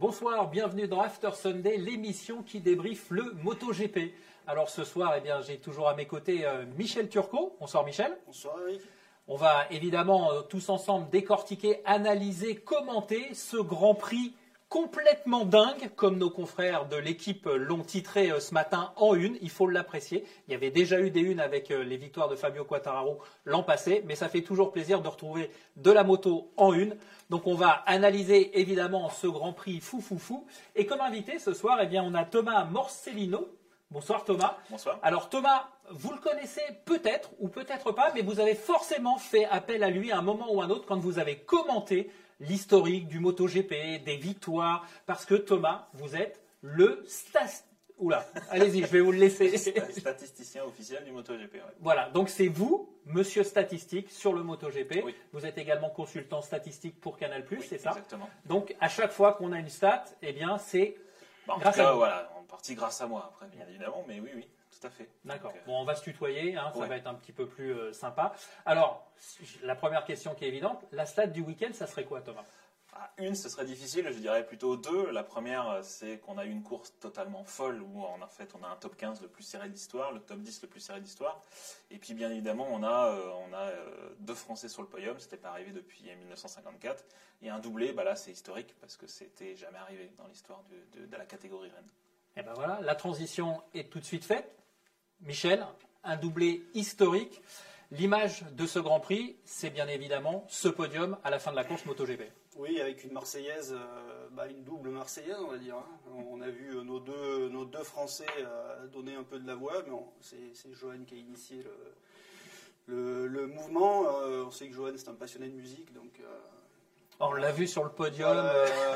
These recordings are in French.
Bonsoir, bienvenue dans After Sunday, l'émission qui débriefe le MotoGP. Alors ce soir, eh bien, j'ai toujours à mes côtés euh, Michel Turcot. Bonsoir Michel. Bonsoir Eric. On va évidemment euh, tous ensemble décortiquer, analyser, commenter ce Grand Prix complètement dingue, comme nos confrères de l'équipe l'ont titré euh, ce matin en une. Il faut l'apprécier. Il y avait déjà eu des unes avec euh, les victoires de Fabio Quattararo l'an passé, mais ça fait toujours plaisir de retrouver de la moto en une. Donc on va analyser évidemment ce Grand Prix fou fou fou. Et comme invité ce soir, eh bien on a Thomas Morcellino. Bonsoir Thomas. Bonsoir. Alors Thomas, vous le connaissez peut-être ou peut-être pas, mais vous avez forcément fait appel à lui à un moment ou un autre quand vous avez commenté l'historique du MotoGP, des victoires, parce que Thomas, vous êtes le. Oula, allez-y, je vais vous le laisser. Statisticien officiel du MotoGP. ouais. Voilà, donc c'est vous, monsieur statistique, sur le MotoGP. Oui. Vous êtes également consultant statistique pour Canal+, Oui, c'est ça Exactement. Donc à chaque fois qu'on a une stat, eh bien c'est... Bah, en Grâce tout à cas, vous. voilà, en partie grâce à moi, après, bien évidemment, mais oui, oui, tout à fait. D'accord. Euh, Bon, on va se tutoyer, hein, ça Ouais. va être un petit peu plus euh, sympa. Alors, la première question qui est évidente, la stat du week-end, ça serait quoi Thomas? À une, ce serait difficile, je dirais plutôt deux. La première, euh, c'est qu'on a eu une course totalement folle où en fait on a un top 15 le plus serré de l'histoire, le top 10 le plus serré de l'histoire. Et puis bien évidemment, on a, euh, euh, deux Français sur le podium, c'était pas arrivé depuis 1954. Et un doublé, bah là c'est historique parce que c'était jamais arrivé dans l'histoire de, la catégorie Rennes. Eh ben voilà, la transition est tout de suite faite. Michel, un doublé historique. L'image de ce Grand Prix, c'est bien évidemment ce podium à la fin de la course MotoGP. Oui, avec une Marseillaise, euh, bah, une double Marseillaise, on va dire. hein. On a vu euh, nos deux, nos deux Français euh, donner un peu de la voix, mais on- c'est Johan qui a initié le, le, le mouvement. Euh, on sait que Johan, c'est un passionné de musique, donc euh, On l'a vu sur le podium.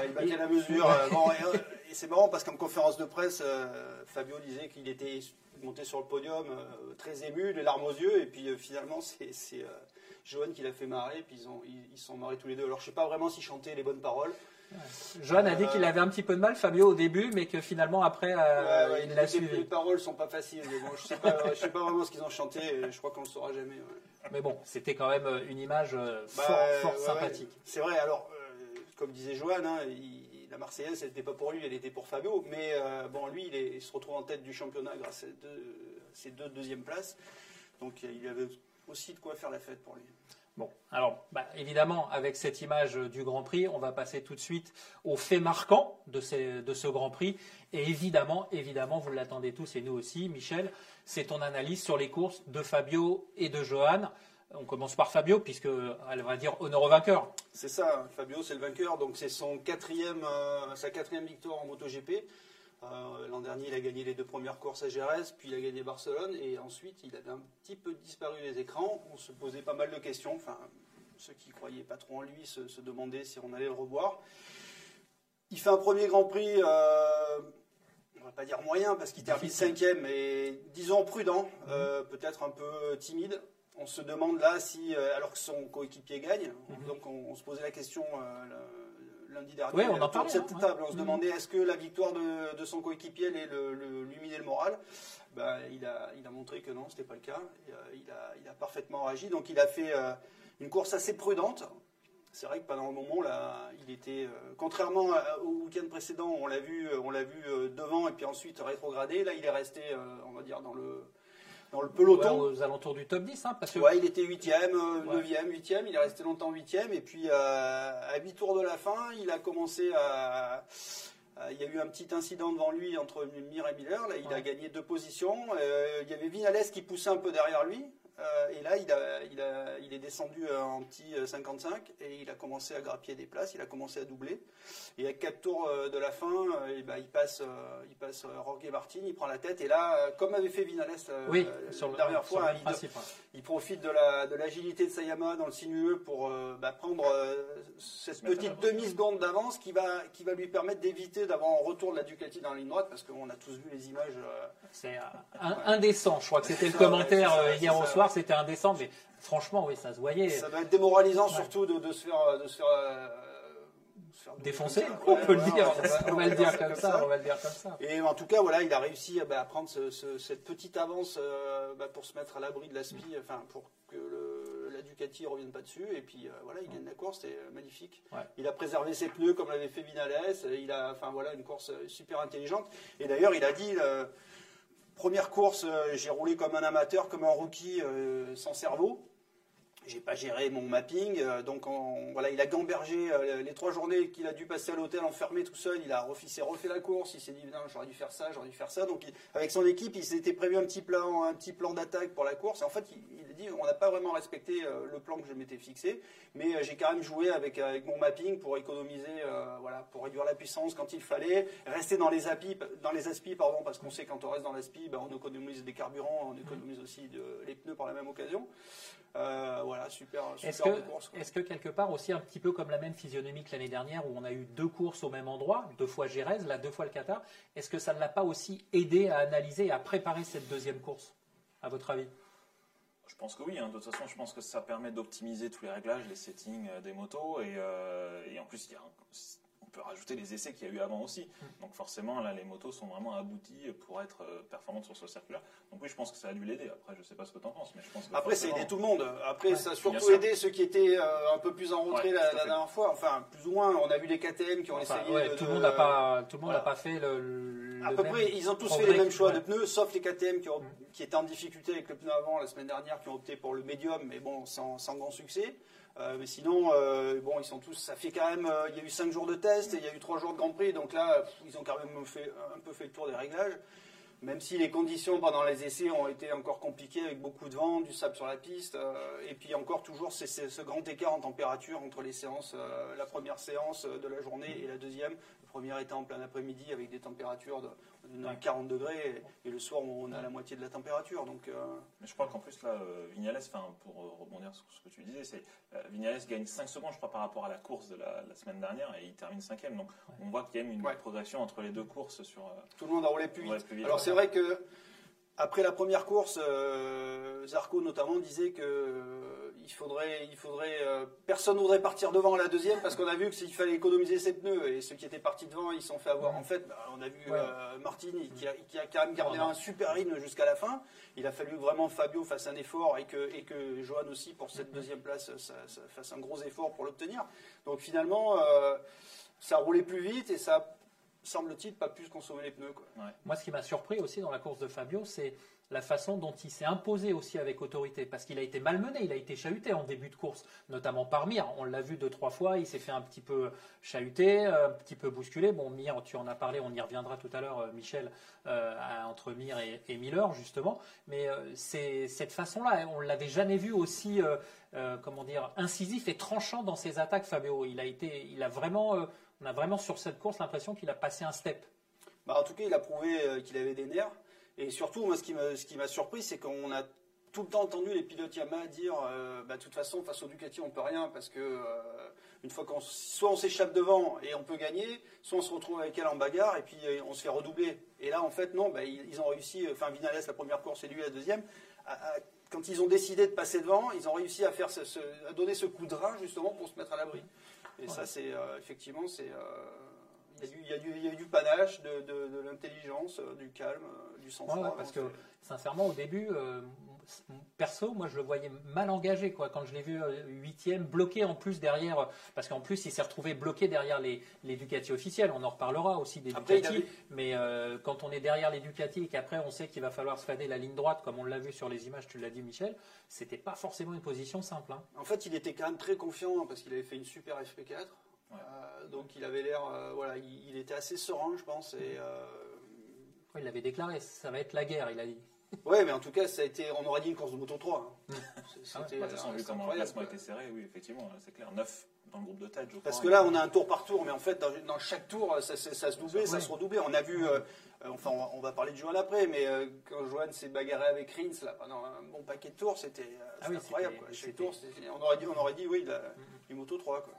il battait la mesure. Bon, et, et c'est marrant parce qu'en conférence de presse, Fabio disait qu'il était monté sur le podium très ému, les larmes aux yeux, et puis finalement, c'est Johan qui l'a fait marrer, puis ils ont- ils sont marrés tous les deux. Alors je sais pas vraiment s'ils chantaient les bonnes paroles. Johan a dit qu'il avait un petit peu de mal, Fabio, au début, mais que finalement, après, euh, Ouais, ouais, il l'a suivi. les paroles sont pas faciles, mais bon, je sais pas, je sais pas vraiment ce qu'ils ont chanté. et Je crois qu'on le saura jamais. ouais. Mais bon, c'était quand même une image euh, Bah, fort, euh, ouais, sympathique. ouais. C'est vrai. Alors, euh, comme disait Johan, hein, il- la Marseillaise, elle n'était pas pour lui, elle était pour Fabio. Mais euh, bon, lui, il, est- il se retrouve en tête du championnat grâce à deux, ses deux deuxièmes places. Donc, euh, il avait aussi de quoi faire la fête pour lui. Bon, alors bah, évidemment, avec cette image du Grand Prix, on va passer tout de suite aux faits marquants de, ces- de ce Grand Prix. Et évidemment, évidemment, vous l'attendez tous et nous aussi, Michel, c'est ton analyse sur les courses de Fabio et de Johan. On commence par Fabio, puisque elle va dire honneur au vainqueur. C'est ça. Fabio, c'est le vainqueur. Donc, c'est son quatrième, euh, sa quatrième victoire en MotoGP. Euh, L'an dernier, il a gagné les deux premières courses à Jerez, puis il a gagné Barcelone, et ensuite, il avait un petit peu disparu des écrans. On se posait pas mal de questions. Enfin, ceux qui croyaient pas trop en lui se, se demandaient si on allait le revoir. Il fait un premier Grand Prix, euh, on va pas dire moyen, parce qu'il termine cinquième, mais disons prudent, euh, peut-être un peu timide. On se demande là si, euh, alors que son coéquipier gagne, Mhm. donc on, on se posait la question le- lundi dernier Ouais, on en parlait, cette hein, table. On se demandait est-ce que la victoire de, de son coéquipier allait le, le- lui miner le moral? Ben, il, a, il a montré que non, ce n'était pas le cas. Et, euh, il, a, il a parfaitement réagi. Donc il a fait euh, une course assez prudente. C'est vrai que pendant un moment, là, il était, euh, contrairement au week-end précédent, on l'a vu, on l'a vu devant et puis ensuite rétrogradé. Là, il est resté, on va dire, dans le, dans le Ouais, peloton. aux alentours du top 10, hein, parce que Ouais, il était 8e, Ouais. 9e, 8e, il est resté longtemps 8e, et puis euh, à 8 tours de la fin, il a commencé à. à- Il y a eu un petit incident devant lui entre Mir et Miller, là il Ouais. a gagné deux positions. Euh, il y avait Vinales qui poussait un peu derrière lui. Euh, et là, il, a, il, a, il est descendu en petit 55 et il a commencé à grappiller des places. Il a commencé à doubler. Et à 4 tours de la fin, et ben, il passe, il passe Rogue Martin, il prend la tête. Et là, comme avait fait Vinales oui, sur la dernière fois, il, il, profite de l'agilité de, de, Sayama dans le sinueux pour bah, prendre cette petite demi-seconde d'avance qui va, qui va lui permettre d'éviter d'avoir un retour de la Ducati dans la ligne droite parce qu'on a tous vu les images. C'est indécent. Je crois que c'était le commentaire euh, hier au soir. C'était indécent, mais franchement, oui, ça se voyait. Ça va être démoralisant surtout de, se faire, de se faire, euh, défoncer. On peut le dire. On va le dire comme ça. On va le dire comme ça. Et en tout cas, voilà, il a réussi bah, à prendre cette petite avance euh, bah, pour se mettre à l'abri de la SPI, enfin pour que la Ducati ne revienne pas dessus. Et puis voilà, il gagne la course, c'est magnifique. Il a préservé ses pneus comme l'avait fait Vinales. Il a, enfin voilà, une course super intelligente. Et d'ailleurs, il a dit. Première course, euh, j'ai roulé comme un amateur, comme un rookie, euh, sans cerveau j'ai pas géré mon mapping, euh, donc voilà, il a gambergé euh, les trois journées qu'il a dû passer à l'hôtel enfermé tout seul. Il a refait, refait la course. Il s'est dit, j'aurais dû faire ça, j'aurais dû faire ça. Donc avec son équipe, il s'était prévu un petit plan, un petit plan d'attaque pour la course. En fait, il, a dit, on n'a pas vraiment respecté euh, le plan que je m'étais fixé, mais j'ai quand même joué avec, avec mon mapping pour économiser, voilà, pour réduire la puissance quand il fallait, rester dans les apis, dans les aspis, pardon, parce qu'on sait quand on reste dans l'aspi, ben, on économise des carburants, on économise aussi de, les pneus par la même occasion. Voilà, super, Est-ce que, est que, quelque part aussi un petit peu comme la même physionomie que l'année dernière où on a eu deux courses au même endroit, deux fois Gérez, là deux fois le Qatar, est-ce que ça ne l'a pas aussi aidé à analyser et à préparer cette deuxième course, à votre avis? Je pense que oui. Hein. De toute façon, je pense que ça permet d'optimiser tous les réglages, les settings euh, des motos. Et, euh, et en plus, il y a un, peut rajouter les essais qu'il y a eu avant aussi. Mm. Donc forcément, là, les motos sont vraiment abouties pour être euh, performantes sur ce circuit-là. Donc oui, je pense que ça a dû l'aider. Après, je ne sais pas ce que tu en penses, mais je pense que Après, ça a aidé tout le monde. Après, ça a surtout aidé ceux qui étaient euh, un peu plus en retrait la, dernière fois. Enfin, plus ou moins, on a vu les KTM qui ont essayé. De, tout le monde n'a pas, tout le monde n'a pas fait le. à peu près, ils ont tous fait les mêmes choix de pneus, sauf les KTM qui, ont, mm. qui, étaient en difficulté avec le pneu avant la semaine dernière, qui ont opté pour le médium, mais bon, sans, sans grand succès. Euh, mais sinon, euh, bon, ils sont tous. Ça fait quand même. Euh, il y a eu 5 jours de test et il y a eu 3 jours de Grand Prix. Donc là, ils ont quand même fait, un peu fait le tour des réglages. Même si les conditions pendant les essais ont été encore compliquées avec beaucoup de vent, du sable sur la piste, et puis encore toujours ce grand écart en température entre les séances, la première séance de la journée et la deuxième, première étant en plein après-midi avec des températures de, 40 degrés et, le soir on a la moitié de la température. Donc, euh, Mais je crois qu'en plus là, euh, Vignales, pour euh, rebondir sur ce que tu disais, c'est Vignales gagne 5 secondes je crois par rapport à la course de la, semaine dernière et il termine 5 Donc on voit qu'il y a une progression entre les deux courses sur. Tout le monde a roulé plus vite. Alors c'est vrai que après la première course, Zarco notamment disait que il faudrait, il faudrait, euh, personne ne voudrait partir devant la deuxième parce qu'on a vu que s'il fallait économiser ses pneus et ceux qui étaient partis devant, ils sont fait avoir. En fait, bah, on a vu euh, Martini qui a, qui a, quand même gardé un super rythme jusqu'à la fin. Il a fallu vraiment Fabio fasse un effort et que, et que Johan aussi pour cette deuxième place ça, fasse un gros effort pour l'obtenir. Donc finalement, euh, ça roulait plus vite et ça semble-t-il pas plus consommer les pneus. Moi, ce qui m'a surpris aussi dans la course de Fabio, c'est la façon dont il s'est imposé aussi avec autorité, parce qu'il a été malmené, il a été chahuté en début de course, notamment par Mir. On l'a vu deux, trois fois, il s'est fait un petit peu chahuter, un petit peu bousculé. Bon, Mir, tu en as parlé, on y reviendra tout à l'heure, euh, Michel, euh, entre Mir et, Miller, justement. Mais euh, c'est cette façon-là, on l'avait jamais vu aussi, comment dire, incisif et tranchant dans ses attaques, Fabio. Il a été, il a vraiment, on a vraiment sur cette course l'impression qu'il a passé un step. Bah, en tout cas, il a prouvé qu'il avait des nerfs. Et surtout, moi, ce qui m'a surpris, c'est qu'on a tout le temps entendu les pilotes Yamaha dire euh, bah, de toute façon face au Ducati on peut rien parce que euh, une fois qu'on soit on s'échappe devant et on peut gagner soit on se retrouve avec elle en bagarre et puis euh, on se fait redoubler. Et là en fait non bah, ils, ont réussi enfin Vinales la première course et lui la deuxième quand ils ont décidé de passer devant ils ont réussi à faire à donner ce coup de rein justement pour se mettre à l'abri. Et ça c'est effectivement c'est il y, a du, panache, de, l'intelligence, euh, du calme, euh, du sang-froid. parce que sincèrement, au début, euh, perso, moi je le voyais mal engagé quoi. Quand je l'ai vu huitième, bloqué en plus derrière, parce qu'en plus il s'est retrouvé bloqué derrière les, Ducati officiels. On en reparlera aussi des Ducati, mais quand on est derrière les Ducati et qu'après on sait qu'il va falloir se fader la ligne droite, comme on l'a vu sur les images, tu l'as dit Michel, c'était pas forcément une position simple. Hein. En fait, il était quand même très confiant parce qu'il avait fait une super FP4. Euh, donc il avait l'air, euh, voilà, il, était assez serein, je pense. Et, euh, il avait déclaré, ça va être la guerre, il a dit. Ouais, mais en tout cas, ça a été, on aurait dit une course de moto 3. hein. C'était, De toute façon, euh, vu c'est comment le incroyable, classement été serré, oui, effectivement, c'est clair. 9 dans le groupe de tête, je crois. Parce que là, on a un tour par tour, mais en fait, dans, dans chaque tour, ça, ça- ça se doublait, ça se redoublait. On a vu, euh, enfin, on va, on va parler de Johan après, mais euh, quand Johan s'est bagarré avec Rins là, pendant un bon paquet de tours, c'était euh, Ah oui, c'était incroyable. c'était- quoi. Chaque c'était- tour, c'était- on, aurait dit, on aurait dit, oui, la- du moto 3. Quoi.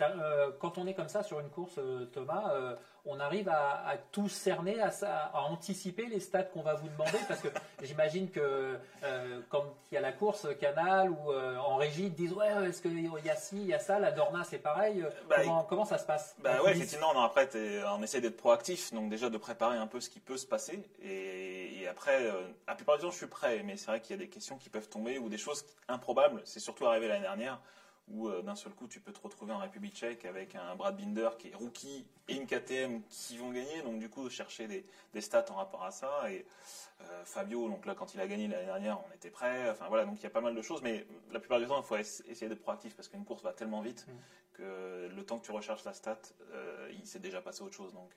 Euh, quand on est comme ça sur une course, euh, Thomas, euh, on arrive à, à tout cerner, à, à anticiper les stats qu'on va vous demander Parce que j'imagine que euh, quand il y a la course Canal ou en régie, ils disent Ouais, est-ce qu'il y a ci, il y a ça, la Dorna c'est pareil. Bah, comment, comment ça se passe? Bah ouais, effectivement, non, après, on essaie d'être proactif, donc déjà de préparer un peu ce qui peut se passer. Et, et après, euh, la plupart du temps, je suis prêt, mais c'est vrai qu'il y a des questions qui peuvent tomber ou des choses improbables. C'est surtout arrivé l'année dernière, où euh, d'un seul coup, tu peux te retrouver en République tchèque avec un Brad Binder qui est rookie et une KTM qui vont gagner. Donc du coup, chercher des, des stats en rapport à ça. Et euh, Fabio, donc là, quand il a gagné l'année dernière, on était prêt. Enfin voilà, donc il y a pas mal de choses, mais la plupart du temps, il faut ess- essayer d'être proactif parce qu'une course va tellement vite que le temps que tu recherches la stat, euh, il s'est déjà passé autre chose. Donc,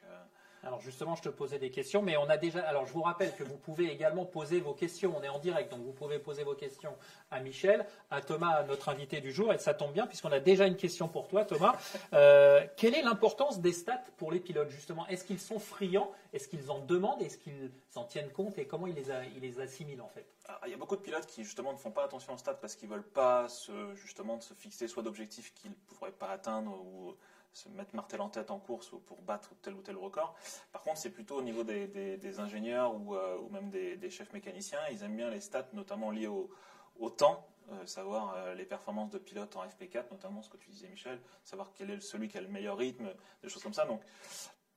Alors justement, je te posais des questions, mais on a déjà. Alors je vous rappelle que vous pouvez également poser vos questions. On est en direct, donc vous pouvez poser vos questions à Michel, à Thomas, à notre invité du jour, et ça tombe bien puisqu'on a déjà une question pour toi, Thomas. Euh, quelle est l'importance des stats pour les pilotes justement? Est-ce qu'ils sont friands? Est-ce qu'ils en demandent? Est-ce qu'ils en tiennent compte? Et comment ils les, a- ils les assimilent en fait? Alors, il y a beaucoup de pilotes qui justement ne font pas attention aux stats parce qu'ils veulent pas se, justement se fixer soit d'objectifs qu'ils ne pourraient pas atteindre ou se mettre martel en tête en course ou pour battre tel ou tel record. Par contre, c'est plutôt au niveau des, ingénieurs ou, euh, même des, chefs mécaniciens. Ils aiment bien les stats, notamment liées au, temps, euh, savoir euh, les performances de pilotes en FP4, notamment ce que tu disais, Michel, savoir quel est celui qui a le meilleur rythme, des choses comme ça. Donc,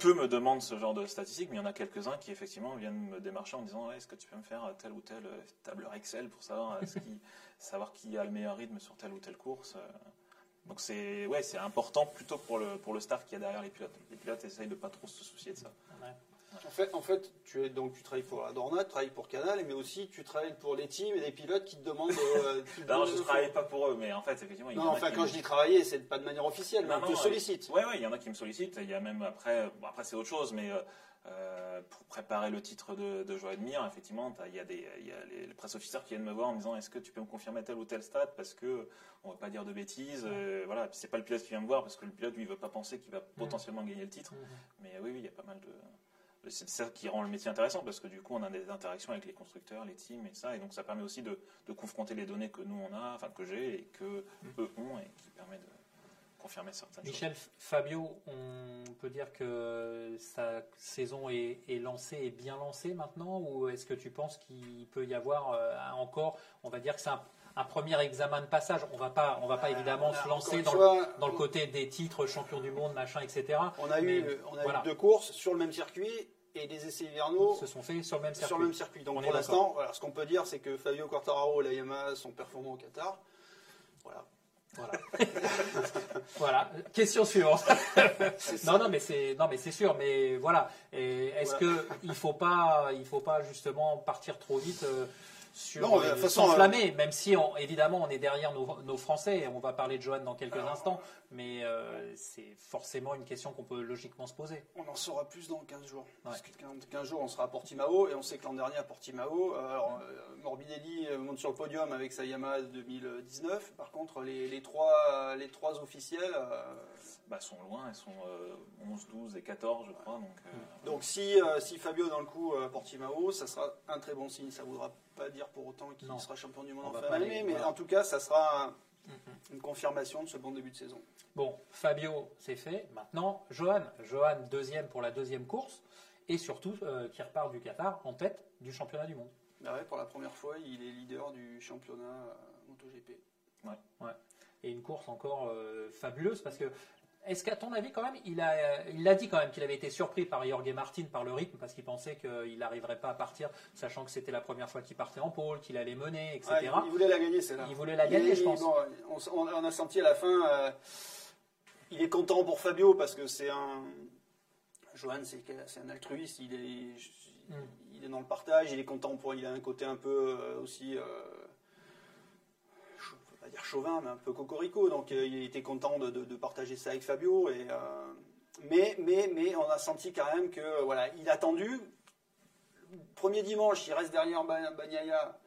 peu me demandent ce genre de statistiques, mais il y en a quelques-uns qui effectivement viennent me démarcher en disant Ouais, est-ce que tu peux me faire telle ou euh, tableur Excel pour savoir, qui, a le meilleur rythme sur telle ou telle course. Donc c'est ouais, c'est important plutôt pour le, pour le staff qui est derrière les pilotes. Les pilotes essayent de pas trop se soucier de ça. En fait, en fait tu, es, donc, tu travailles pour la Dorna, tu travailles pour Canal, mais aussi tu travailles pour les teams et les pilotes qui te demandent. euh, qui te Alors demandent je ne travaille pas pour eux, mais en fait effectivement il y Non, en a enfin, quand me- je dis travailler, c'est pas de manière officielle, mais Non, on te non, sollicite. Ouais, ouais, il y en a qui me sollicitent. Il y a même après, bon, après c'est autre chose, mais euh, euh, pour préparer le titre de, de Joël Mir, effectivement, il y a, des, y a les, les presse officiers qui viennent me voir en me disant est-ce que tu peux me confirmer tel ou tel stade parce que on va pas dire de bêtises. euh, voilà, puis c'est pas le pilote qui vient me voir parce que le pilote lui veut pas penser qu'il va potentiellement gagner le titre. Mais oui, oui, il y a pas mal de c'est ça qui rend le métier intéressant parce que du coup on a des interactions avec les constructeurs, les teams et ça, et donc ça permet aussi de, de confronter les données que nous on a, enfin que j'ai et que eux ont et qui permet de confirmer certaines choses. Michel Fabio, on peut dire que sa saison est, est lancée et bien lancée maintenant ou est-ce que tu penses qu'il peut y avoir euh, encore, on va dire que c'est un, un premier examen de passage On va pas, on va pas Euh, évidemment a se lancer dans le, fois- dans le côté des titres champion du monde, machin, etc. On a, Mais eu, on a voilà. eu deux courses sur le même circuit et des essais hivernaux se sont faits sur le même circuit. sur le même circuit. Donc On est pour l'instant, voilà, ce qu'on peut dire, c'est que Fabio Quartararo et la Yamaha sont performants au Qatar. Voilà. Voilà. voilà. Question suivante. non, non, mais c'est non, mais c'est sûr. Mais voilà. Est-ce Voilà. que il faut pas, il faut pas justement partir trop vite euh, sur Non, euh, façon, s'enflammer, même si on- évidemment on est derrière nos, nos Français. et On va parler de Johan dans quelques instants, mais euh, c'est forcément une question qu'on peut logiquement se poser. On en saura plus dans 15 jours. Parce Ouais. que 15, 15 jours, on sera à Portimao. Et on sait que l'an dernier, à Portimao, euh, alors, euh, Morbidelli euh, monte sur le podium avec sa Yamaha 2019. Par contre, les, les trois, les trois officiels. euh, bah, sont loin, elles sont euh, 11, 12 et 14, je crois. Donc, euh, donc si, euh, si Fabio dans le coup à Portimao, ça sera un très bon signe. Ça voudra pas dire pour autant qu'il sera champion du monde On en fin d'année. Mais voilà. en tout cas, ça sera un- une confirmation de ce bon début de saison. Bon, Fabio, c'est fait. Maintenant, Johan. Johan, deuxième pour la deuxième course. Et surtout, euh, qui repart du Qatar en tête du championnat du monde. Bah ouais, pour la première fois, il est leader du championnat euh, MotoGP. Et une course encore euh, fabuleuse parce que. Est-ce qu'à ton avis, quand même, il a, euh, il a dit quand même qu'il avait été surpris par Jorge Martin par le rythme parce qu'il pensait qu'il n'arriverait pas à partir, sachant que c'était la première fois qu'il partait en pôle, qu'il allait mener, etc. Ah, il, il voulait la gagner, celle-là. Il voulait la gagner, je pense. bon, on, a senti à la fin, euh, il est content pour Fabio parce que c'est un. Johan, c'est un altruiste, il est, Mm. il est dans le partage, il est content pour. Il a un côté un peu euh, aussi. Euh, chauvin, mais un peu cocorico. Donc euh, il était content de, de- de partager ça avec Fabio. Et, euh, mais, mais, mais on a senti quand même que voilà, il a attendu. premier dimanche, il reste derrière Ba- Bagnaia.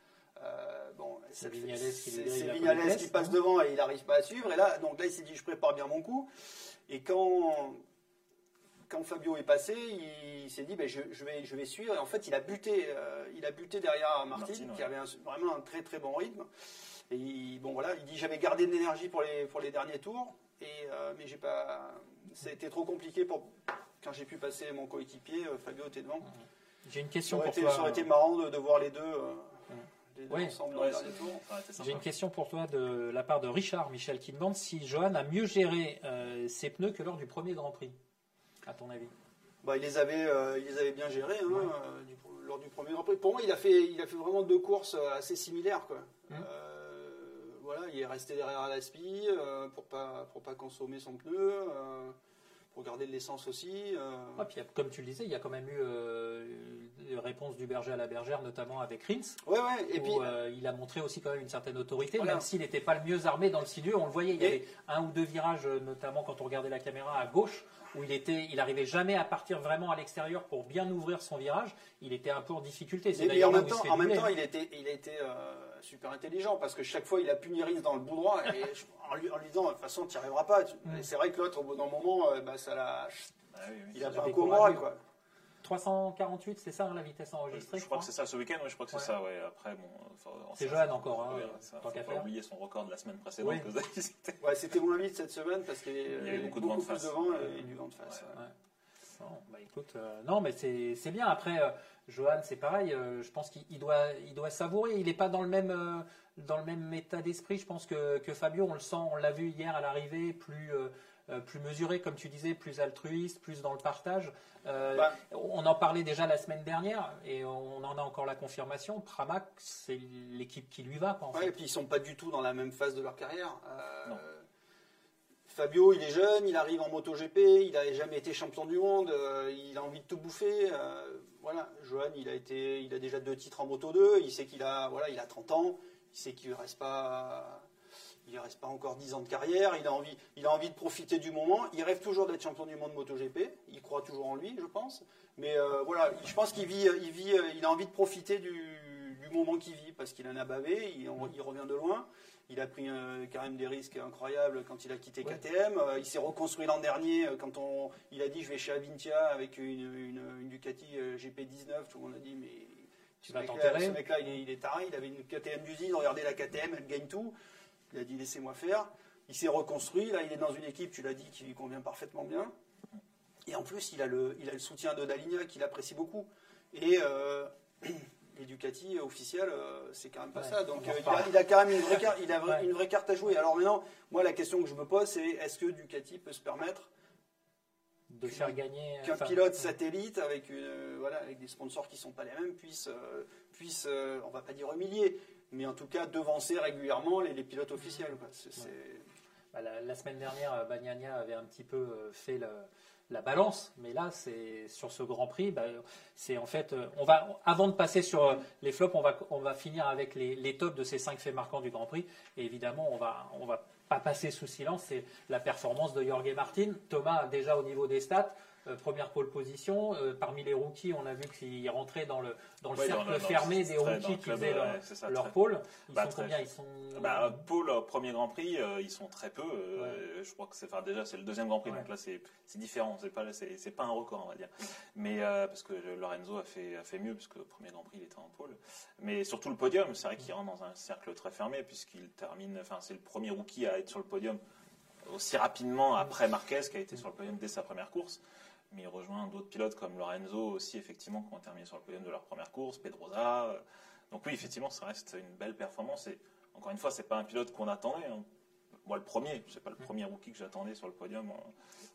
Euh, bon, C'est Vignales qui Vignales qui passe devant et il n'arrive pas à suivre. Et là, donc là, il s'est dit, je prépare bien mon coup. Et quand, quand Fabio est passé, il, s'est dit, ben, je, je vais, je vais suivre. Et en fait, il a buté, euh, il a buté derrière Martin, Martin, ouais. qui avait un- vraiment un très très bon rythme. Et il- bon voilà, il dit, j'avais gardé de l'énergie pour les, pour les derniers tours, et, euh, mais j'ai pas, ça a été trop compliqué pour quand j'ai pu passer mon coéquipier. euh, Fabio était devant. J'ai une question pour été, toi. ça aurait été marrant de, de voir les deux, euh, les deux Ouais. ensemble dans Ouais. J'ai une question pour toi de la part de Richard Michel qui demande si Johan a mieux géré euh, ses pneus que lors du premier Grand Prix, à ton avis? Bah, il les avait, euh, il les avait bien gérés hein, Ouais. euh, du- lors du premier Grand Prix. Pour moi, il a fait, il a fait vraiment deux courses assez similaires. Quoi. Mhm. Euh, voilà, il est resté derrière Alaspi euh, pour pas, pour pas consommer son pneu, euh, pour garder de l'essence aussi. euh. Ah, puis, comme tu le disais, il y a quand même eu euh, des réponses du berger à la bergère, notamment avec Rins, Ouais, ouais. Et où puis, euh, il a montré aussi quand même une certaine autorité, Voilà. même s'il n'était pas le mieux armé dans le milieu. On le voyait, il y avait un ou deux virages, euh, notamment quand on regardait la caméra à gauche, où il était, il arrivait jamais à partir vraiment à l'extérieur pour bien ouvrir son virage. Il était un peu en difficulté. Et, en même temps, fait en même doubler. temps, il a été, il euh, super intelligent parce que chaque fois, il a puni Rins dans le bout droit et en, lui, en lui disant, de toute façon, tu n'y arriveras pas. Mhm. Et c'est vrai que l'autre, au bout d'un moment, euh, bah, ça l'a, Ah oui, oui. il a pas un coup moral, quoi. 348, c'est ça hein, la vitesse enregistrée Je crois que c'est ça ce week-end, oui, je crois que c'est Ouais. ça, ouais. Après, bon. C'est Johan encore, hein, euh, ça, faut pas faire. oublier son record de la semaine précédente. Oui. Ouais, c'était moins vite cette semaine parce qu'il y y avait avait beaucoup de vent de plus face. de vent et du vent de face. Bon, bah écoute, euh, non, mais c'est c'est bien. Après, euh, Johan, c'est pareil. euh, je pense qu'il il doit, il doit savourer. Il n'est pas dans le même, euh, dans le même état d'esprit. Je pense que, que Fabio, on le sent, on l'a vu hier à l'arrivée, plus, euh, euh, plus mesuré, comme tu disais, plus altruiste, plus dans le partage. Euh, Bah. on en parlait déjà la semaine dernière et on en a encore la confirmation. Pramac, c'est l'équipe qui lui va. Quoi, en Ouais, fait. et puis ils sont pas du tout dans la même phase de leur carrière. Euh, Non. Fabio, il est jeune, il arrive en MotoGP, il n'a jamais été champion du monde, euh, il a envie de tout bouffer. euh, voilà, Johan, il a été, il a déjà deux titres en Moto 2, il sait qu'il a, voilà, il a 30 ans, il sait qu'il reste pas, il reste pas encore 10 ans de carrière, il a envie, il a envie de profiter du moment. Il rêve toujours d'être champion du monde MotoGP, il croit toujours en lui, je pense. Mais euh, voilà, je pense qu'il vit, il vit, il a envie de profiter du, du moment qu'il vit parce qu'il en a bavé, il, il revient de loin. Il a pris euh, quand même des risques incroyables quand il a quitté Ouais. KTM. Euh, il s'est reconstruit l'an dernier euh, quand on, il a dit je vais chez Avintia avec une, une- une Ducati euh, GP19. Tout le monde a dit mais Tu ce vas t'enterrer. ce mec-là, il, est- il est taré. Il avait une KTM d'usine. Regardez la KTM, elle gagne tout. Il a dit laissez-moi faire. Il s'est reconstruit. Là, il est dans une équipe, tu l'as dit, qui lui convient parfaitement bien. Et en plus, il a le, il a le soutien de Daligna qu'il apprécie beaucoup. Et euh, les Ducati officiels, euh, c'est quand même pas Ouais, ça. Donc euh, il, a, il a quand même une vraie, carte, il a vra- Ouais. une vraie carte à jouer. Alors maintenant, moi, la question que je me pose, c'est est-ce que Ducati peut se permettre de faire gagner. qu'un enfin, pilote satellite avec, une, euh, voilà, avec des sponsors qui sont pas les mêmes puisse, euh, puisse euh, on va pas dire humilier, mais en tout cas devancer régulièrement les, les pilotes officiels. quoi. Bah, la, la semaine dernière, euh, Bagnaia avait un petit peu euh, fait le- la balance, mais là, c'est sur ce Grand Prix, bah, c'est en fait, euh, on va, avant de passer sur euh, les flops, on va, on va finir avec les, les tops de ces cinq faits marquants du Grand Prix. Et évidemment, on va, on va pas passer sous silence, c'est la performance de Jorge Martin. Thomas, déjà au niveau des stats, euh, première pole position. euh, parmi les rookies, on a vu qu'il rentrait dans le, dans le Ouais, cercle le- le- fermé des rookies le qui faisaient leur, ça, pole. Ils Bah, sont très- combien? Ils sont. Bah, Paul, au premier Grand Prix, euh, ils sont très peu. euh, Je crois que c'est, enfin, déjà, c'est le deuxième Grand Prix, Ouais. donc là, c'est, différent. C'est pas, pas un record, on va dire. Mais euh, parce que Lorenzo a fait, a fait mieux, parce que au premier Grand Prix, il était en pôle. Mais surtout le podium, c'est vrai qu'il rentre dans un cercle très fermé, puisqu'il termine. Enfin, c'est le premier rookie à être sur le podium aussi rapidement après Marquez, qui a été sur le podium dès sa première course. Mais il rejoint d'autres pilotes comme Lorenzo aussi, effectivement, qui ont terminé sur le podium de leur première course, Pedrosa. euh, Donc oui, effectivement, ça reste une belle performance. Et encore une fois, c'est pas un pilote qu'on attendait. hein. Moi, le premier, c'est pas le premier rookie que j'attendais sur le podium euh,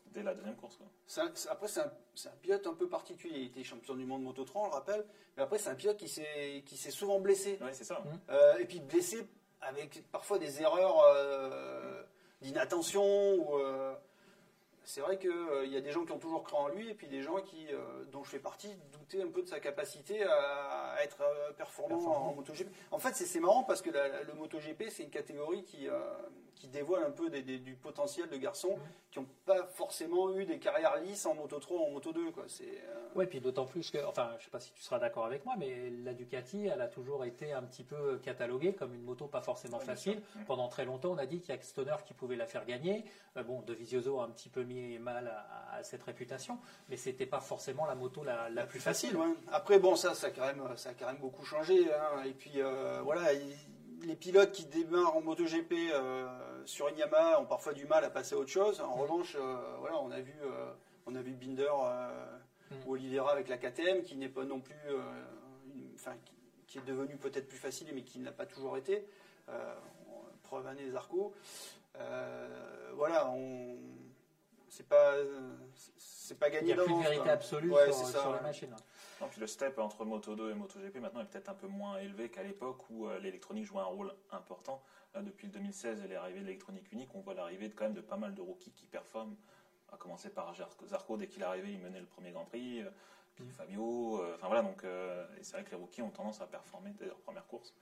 dès la deuxième course. quoi. un- après, c'est un, pilote un peu particulier. Il était champion du monde Moto 3, on le rappelle. Mais après, c'est un pilote qui s'est, qui s'est souvent blessé. Ouais, c'est ça. Euh, et puis blessé avec parfois des erreurs euh, d'inattention ou euh, c'est vrai qu'il il y a des gens qui ont toujours cru en lui et puis des gens qui, euh, dont je fais partie, doutaient un peu de sa capacité à, à être euh, performant, Performant. en MotoGP. En fait, c'est marrant parce que la- le MotoGP, c'est une catégorie qui, euh, qui dévoile un peu des- des- du potentiel de garçons qui n'ont pas forcément eu des carrières lisses en Moto 3 ou en Moto 2. Quoi. Euh, Ouais, puis d'autant plus que, enfin, je sais pas si tu seras d'accord avec moi, mais la Ducati, elle a toujours été un petit peu cataloguée comme une moto pas forcément Ouais, facile. Pendant très longtemps, on a dit qu'il y a que Stoner qui pouvait la faire gagner. Euh, bon, De Vizioso a un petit peu mis mal à, à cette réputation, mais c'était pas forcément la moto la, la plus facile. ouais. Après, bon, ça, ça a quand même, ça a quand même beaucoup changé. hein. Et puis, euh, voilà, il- les pilotes qui démarrent en MotoGP euh, sur une Yamaha ont parfois du mal à passer à autre chose. En revanche, euh, voilà, on a vu, euh, on a vu Binder Mm. ou Oliveira avec la KTM, qui n'est pas non plus, une- enfin, qui, qui est devenu peut-être plus facile, mais qui n'a pas toujours été. Preuve année Zarco. Euh, voilà, on, c'est pas, c'est pas Il gagné n'y a plus de vérité quoi. absolue Ouais, sur, sur la machine. Non, puis le step entre Moto 2 et MotoGP maintenant est peut-être un peu moins élevé qu'à l'époque où euh, l'électronique jouait un rôle important. Là, depuis le 2016 et l'arrivée de l'électronique unique, on voit l'arrivée de, quand même de pas mal de rookies qui performent. À commencer par Zarco, dès qu'il est arrivé, il menait le premier Grand Prix. euh, Puis Mm. Fabio, euh, enfin voilà, donc euh, c'est vrai que les rookies ont tendance à performer dès leur première course.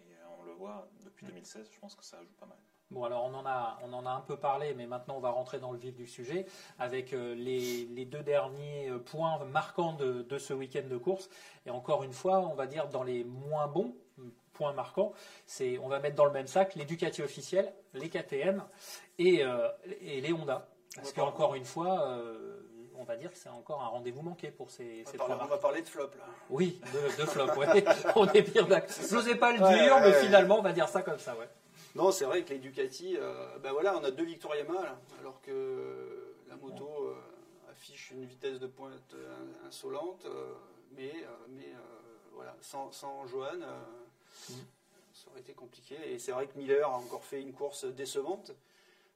Et euh, on le voit depuis Mm. 2016, je pense que ça joue pas mal. Bon, alors on en, a, on en a un peu parlé, mais maintenant on va rentrer dans le vif du sujet avec euh, les, les deux derniers euh, points marquants de, de ce week-end de course. Et encore une fois, on va dire dans les moins bons euh, points marquants, c'est on va mettre dans le même sac les Ducati officiels, les KTM et, euh, et les Honda. Parce qu'encore une fois, euh, on va dire que c'est encore un rendez-vous manqué pour ces, On ces parler, on va parler de flop là. Oui, de, de flop, ouais. on est bien d'accord. Je n'osais pas le dire, Ouais, mais finalement on va dire ça comme ça, ouais. Non, c'est vrai que les Ducati, euh, ben voilà, on a deux victoires Yamaha, là, alors que la moto euh, affiche une vitesse de pointe euh, insolente, euh, mais, mais voilà, sans, sans Johan, Mm. ça aurait été compliqué. Et c'est vrai que Miller a encore fait une course décevante.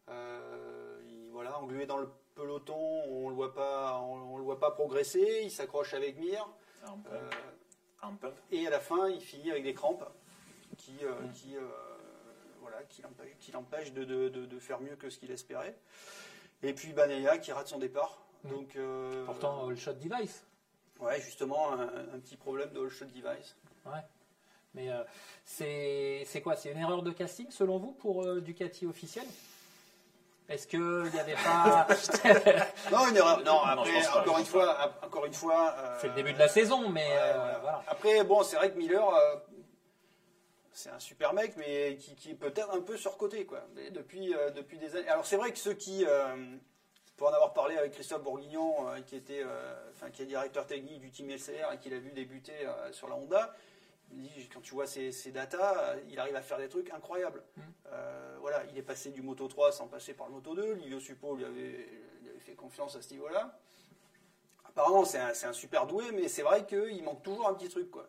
Il, voilà, englué dans le peloton, on le voit pas, on, on le voit pas progresser. Il s'accroche avec Mir. Pump, pump. et à la fin, il finit avec des crampes qui, Mm. qui, qui l'empêchent de, de- de- de faire mieux que ce qu'il espérait. Et puis Banaya qui rate son départ. Mm. Donc, euh, Pourtant, all shot device. ouais, justement, un, un petit problème de all shot device. Ouais. Mais euh, c'est c'est quoi? C'est une erreur de casting selon vous pour euh, Ducati officiel? Est-ce qu'il n'y avait pas. Non, une erreur. Non, après, pas, encore, une fois, encore une fois. euh, c'est le début de la saison, mais ouais, euh, voilà. voilà. Après, bon, c'est vrai que Miller, euh, c'est un super mec, mais qui, qui est peut-être un peu surcoté, quoi. Mais depuis, euh, depuis des années. Alors, c'est vrai que ceux qui, euh, pour en avoir parlé avec Christophe Bourguignon, euh, qui était, enfin, qui est directeur technique du team SCR et qui l'a vu débuter sur la Honda, il me dit quand tu vois ses, ses datas, il arrive à faire des trucs incroyables. Mm. Euh, voilà, il est passé du Moto 3 sans passer par le Moto 2. Livio Suppo lui avait, lui avait fait confiance à ce niveau-là. Apparemment, c'est un, super doué, mais c'est vrai qu'il manque toujours un petit truc, quoi.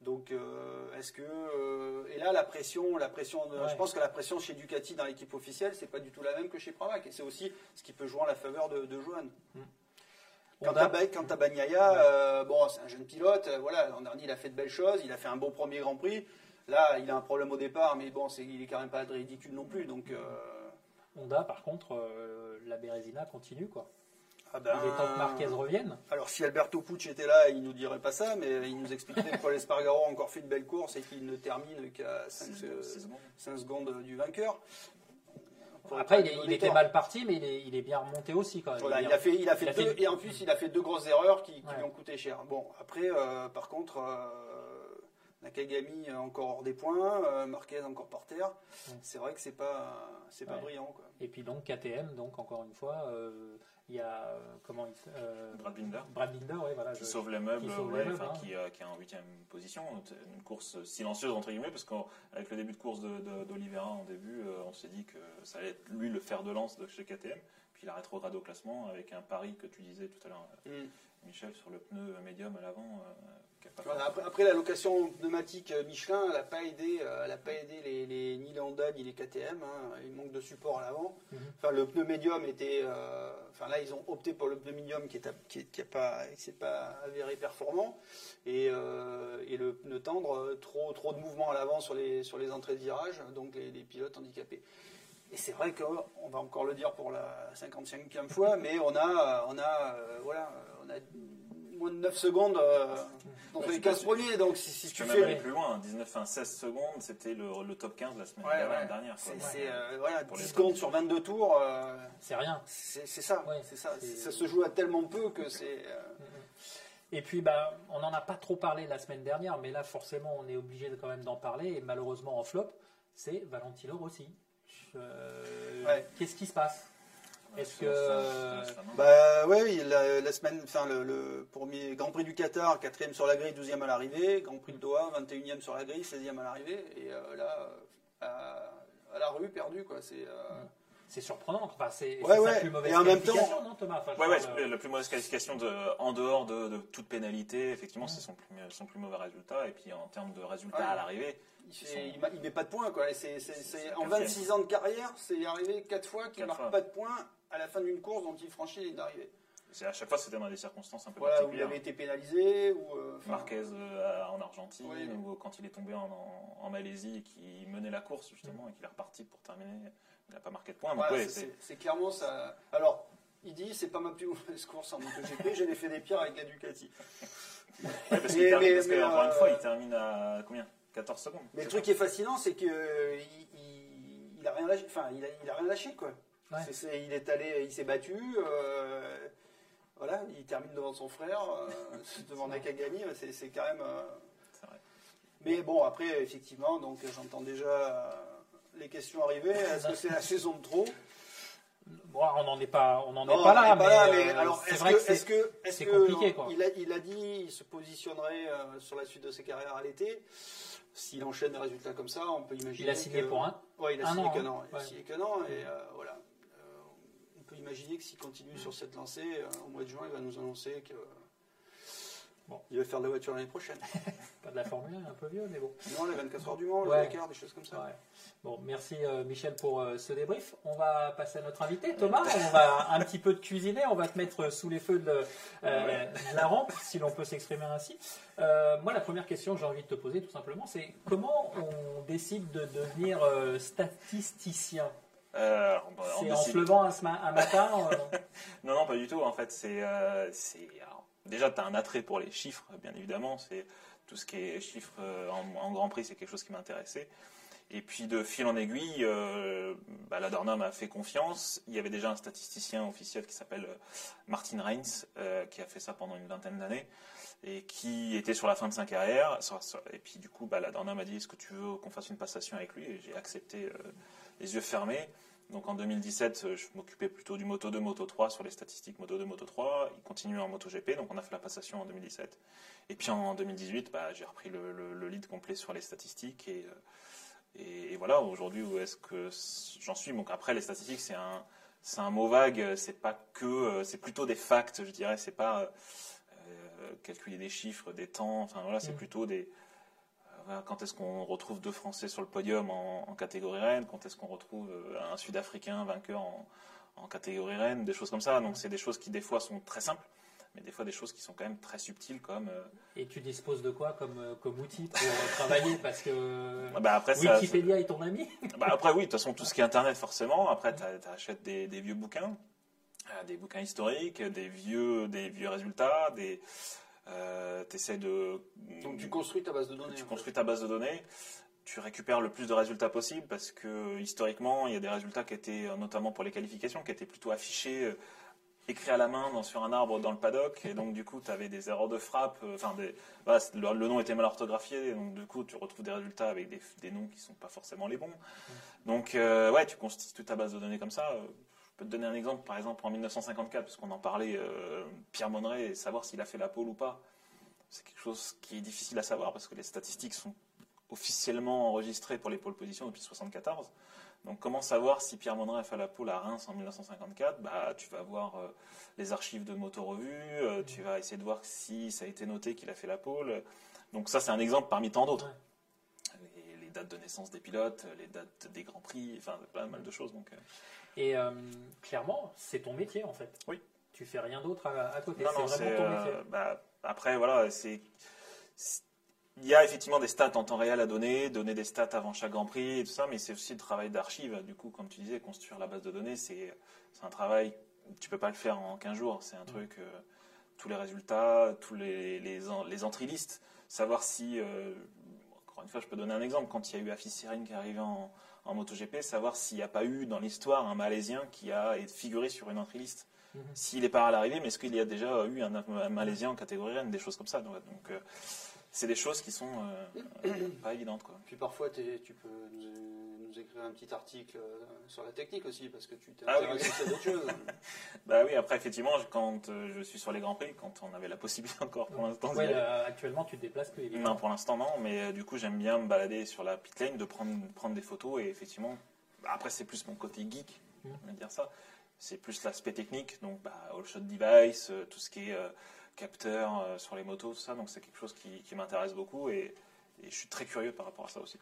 Donc, euh, est-ce que euh, et là la pression, la pression, de- Ouais. je pense que la pression chez Ducati dans l'équipe officielle, c'est pas du tout la même que chez Pramac, et c'est aussi ce qui peut jouer en la faveur de, de Johan. Quant Honda. à, Ba- quant à Bagnaia, Ouais. euh, bon, c'est un jeune pilote. voilà, l'an dernier, il a fait de belles choses. Il a fait un beau premier Grand Prix. Là, il a un problème au départ, mais bon, c'est, il est quand même pas ridicule non plus. Donc, Honda, par contre, la Bérésina continue, quoi. Ah ben, Il est temps que Marquez revienne. Alors, si Alberto Pucci était là, il nous dirait pas ça, mais il nous expliquerait que Paul Espargaro a encore fait une belle course et qu'il ne termine qu'à 5, Six- six secondes. du vainqueur. Après, il, est- était tort. mal parti, mais il est, il est bien remonté aussi, quand même. Voilà, Il a fait, il a fait il a deux, fait- et en plus il a fait deux grosses erreurs qui, qui Ouais. lui ont coûté cher. Bon, après, euh, par contre, euh, Nakagami euh, encore hors des points, euh, Marquez encore par terre. Ouais. C'est vrai que c'est pas, c'est pas Ouais. brillant. Quoi. Et puis donc KTM, donc encore une fois, euh, il y a euh, comment euh, Brad Binder. Brad Binder, ouais, voilà. qui je- sauve les meubles, qui sauve ouais, les meubles, enfin, hein. qui, euh, qui est en huitième position. Une course silencieuse entre guillemets, parce qu'avec le début de course de- de- d'Olivera en début, euh, on s'est dit que ça allait être lui le fer de lance de chez KTM. Puis il a rétrogradé au classement avec un pari que tu disais tout à l'heure, euh, Michel, sur le pneu médium à l'avant. Voilà, après, après, la location pneumatique euh, Michelin, elle n'a pas aidé, euh, elle a pas aidé les, les- ni les Honda ni les KTM. hein. Il manque de support à l'avant. Mhm. Enfin, le pneu médium était, euh, enfin là ils ont opté pour le pneu médium qui est, à- qui qui pas, qui pas avéré performant et, euh, et le pneu tendre trop trop de mouvement à l'avant sur les sur les entrées de virage, donc les, les pilotes handicapés. Et c'est vrai qu'on va encore le dire pour la 55e fois, mais on a, on a, euh, voilà, on a moins de 9 secondes euh, dans Ouais, les tu 15 peux- premiers. Donc si, si Tu fais. aller plus loin, 19, enfin 16 secondes, c'était le, le top 15 la semaine Ouais, ouais. dernière. C'est, Donc, c'est, euh, voilà, pour 10 les secondes sur 22 tours, euh, C'est rien. c'est, ça. Ouais, c'est ça. Ça se joue à tellement peu que c'est. euh, Et puis, bah, on n'en a pas trop parlé la semaine dernière, mais là, forcément, on est obligé de, quand même d'en parler. Et malheureusement, en flop, c'est Valentino Rossi. Euh, Ouais. Qu'est-ce qui se passe? Est-ce que. non. Bah ouais, la, la semaine, enfin le, le premier Grand Prix du Qatar, 4 sur la grille, 12e à l'arrivée. Grand Prix de Doha, 21e sur la grille, 16e à l'arrivée. Et euh, là, euh, à, à la rue, perdu quoi. C'est. euh, C'est surprenant. Enfin, c'est Ouais, c'est ouais. plus mauvaise Et en même qualification, temps- non, Thomas? Enfin, Ouais, ouais, parle, c'est euh, la plus mauvaise qualification de, en dehors de, de toute pénalité, effectivement, c'est son plus, son plus mauvais résultat. Et puis en termes de résultats Ouais. à l'arrivée, il, fait- il, il met pas de points quoi. C'est- C'est- c'est- c'est en quatrième. 26 ans de carrière, c'est arrivé 4 fois qu'il Quatre marque fois. pas de points à la fin d'une course dont il franchit ligne d'arrivée. c'est- à chaque fois c'était dans des circonstances un peu Voilà, où il particulières. avait été pénalisé, ou. euh, Marquez euh, en Argentine, Oui. ou quand il est tombé en, en- en Malaisie et qu'il menait la course justement et qu'il est reparti pour terminer, il n'a pas marqué de points. Donc Voilà, ouais, c'est- clairement ça. Alors, il dit c'est pas ma plus mauvaise course en MotoGP, j'avais fait des pires avec la Ducati. ouais, parce, qu'il Mais- termine- mais- parce que, mais, encore une euh, fois, il termine à combien? 14 secondes. Mais le truc qui est fascinant, c'est que euh, il, il- il a rien lâché. Enfin, il a, il a rien lâché quoi. Ouais. Il est allé, il s'est battu. euh, voilà, il termine devant son frère, euh, devant Nakagami. C'est quand même. euh, vrai. Mais bon, après, effectivement, donc j'entends déjà les questions arriver. Est-ce que c'est la saison de trop? Bon, on n'en est pas, on en Non, est pas là, est pas mais, là, mais euh, alors, est-ce que, est-ce que, est-ce compliqué, quoi. Il a, il a dit, il se positionnerait euh, sur la suite de ses carrières à l'été. S'il enchaîne des résultats comme ça, on peut imaginer. il a signé que- pour un. Ouais, il a un signé an, qu'un hein. an. Il a signé qu'un an, et euh, voilà. Peut imaginer que s'il continue sur cette lancée, euh, au mois de juin, il va nous annoncer que. Bon. Il va faire de la voiture l'année prochaine. Pas de la Formule 1, un peu vieux, mais bon. non, les 24 heures du Mans, le. Dakar, des choses comme ça. Ouais. Bon, merci euh, Michel pour euh, ce débrief. On va passer à notre invité, Thomas. On va un petit peu de cuisiner. On va te mettre sous les feux de, euh, de la rampe, si l'on peut s'exprimer ainsi. Moi, la première question que j'ai envie de te poser, tout simplement, c'est comment on décide de devenir statisticien? Euh, en se levant un, matin euh, Non, non, pas du tout. En fait, c'est. euh, déjà, tu as un attrait pour les chiffres, bien évidemment. C'est tout ce qui est chiffres euh, en, en Grand Prix, c'est quelque chose qui m'intéressait. Et puis, de fil en aiguille, bah, la Dorna m'a fait confiance. Il y avait déjà un statisticien officiel qui s'appelle Martin Reins, qui a fait ça pendant une vingtaine d'années et qui était sur la fin de sa carrière. Et puis, du coup, bah, la Dorna m'a dit Est-ce que tu veux qu'on fasse une passation avec lui? Et j'ai accepté les yeux fermés. Donc en 2017, euh, je m'occupais plutôt du Moto 2, Moto 3 sur les statistiques Moto 2, Moto 3. Il continuait en MotoGP, donc on a fait la passation en 2017. Et puis en 2018, bah, j'ai repris le, le- le lead complet sur les statistiques. Et, euh, et, et voilà, aujourd'hui, où est-ce que j'en suis? Donc après, les statistiques, c'est un, c'est un mot vague. C'est pas que, euh, c'est plutôt des facts, je dirais. C'est pas euh, calculer des chiffres, des temps. Enfin voilà, c'est Mm. plutôt des quand est-ce qu'on retrouve deux Français sur le podium en, en catégorie reine? Quand est-ce qu'on retrouve euh, un Sud-Africain vainqueur en, en catégorie reine? Des choses comme ça. Donc c'est des choses qui des fois sont très simples, mais des fois des choses qui sont quand même très subtiles comme... euh, et tu disposes de quoi comme, euh, comme outil pour euh, travailler? Parce que bah, après, ça- Wikipédia est ton ami Bah après oui, de toute façon tout ce qui est internet forcément. Après tu achètes des, des vieux bouquins, euh, des bouquins historiques, des vieux des vieux résultats, des euh, t'essaies de Donc tu construis ta base de données. tu construis ta base de données, tu récupères le plus de résultats possible parce que historiquement il y a des résultats qui étaient euh, notamment pour les qualifications qui étaient plutôt affichés. euh, écrits à la main dans- sur un arbre dans le paddock et donc du coup tu avais des erreurs de frappe euh, enfin des voilà, c'est- le, le nom était mal orthographié et donc du coup tu retrouves des résultats avec des, des noms qui sont pas forcément les bons donc euh, ouais tu constitues ta base de données comme ça peux te donner un exemple par exemple en 1954 parce qu'on en parlait euh, Pierre Monneret et savoir s'il a fait la pole ou pas c'est quelque chose qui est difficile à savoir parce que les statistiques sont officiellement enregistrées pour les pole positions depuis 1974 donc comment savoir si Pierre Monneret a fait la pole à Reims en 1954 bah, Tu vas voir euh, les archives de Moto Revue, euh, tu vas essayer de voir si ça a été noté qu'il a fait la pole. Donc ça c'est un exemple parmi tant d'autres. Les, les dates de naissance des pilotes, les dates des grands prix, enfin pas mal de choses. Donc, euh, Et euh, clairement, c'est ton métier en fait. Oui. Tu fais rien d'autre à, à côté. non, C'est non, vraiment c'est, ton euh, métier. bah, après voilà, c'est il y a effectivement des stats en temps réel à donner, donner des stats avant chaque Grand Prix et tout ça, mais c'est aussi le travail d'archive. Du coup, comme tu disais, construire la base de données, c'est un travail, tu peux pas le faire en 15 jours. C'est un truc, euh, tous les résultats, tous les, les, les entry lists, savoir si, euh, encore une fois, je peux donner un exemple, quand il y a eu Afis Sirin qui est arrivé en, en MotoGP, savoir s'il n'y a pas eu dans l'histoire un Malaisien qui a figuré sur une entry list. Mhm. S'il est pas à l'arrivée, mais est-ce qu'il y a déjà eu un, un Malaisien en catégorie Rennes, des choses comme ça. Donc, euh, c'est des choses qui sont euh, pas évidentes. Quoi. Puis parfois, tu peux nous, écrire un petit article euh, sur la technique aussi, parce que tu t'es Ah oui. à d'autres choses. Bah oui, après, effectivement, quand euh, je suis sur les Grands Prix, quand on avait la possibilité encore pour l'instant, Ouais, euh, actuellement, tu te déplaces plus. évidemment. Non, pour l'instant, non, mais euh, du coup, j'aime bien me balader sur la pit lane, de prendre, prendre des photos et effectivement, bah, après, c'est plus mon côté geek, Mhm. on va dire ça. C'est plus l'aspect technique, donc bah, all shot device, tout ce qui est euh, capteur euh, sur les motos, tout ça, donc c'est quelque chose qui, qui m'intéresse beaucoup et, et je suis très curieux par rapport à ça aussi.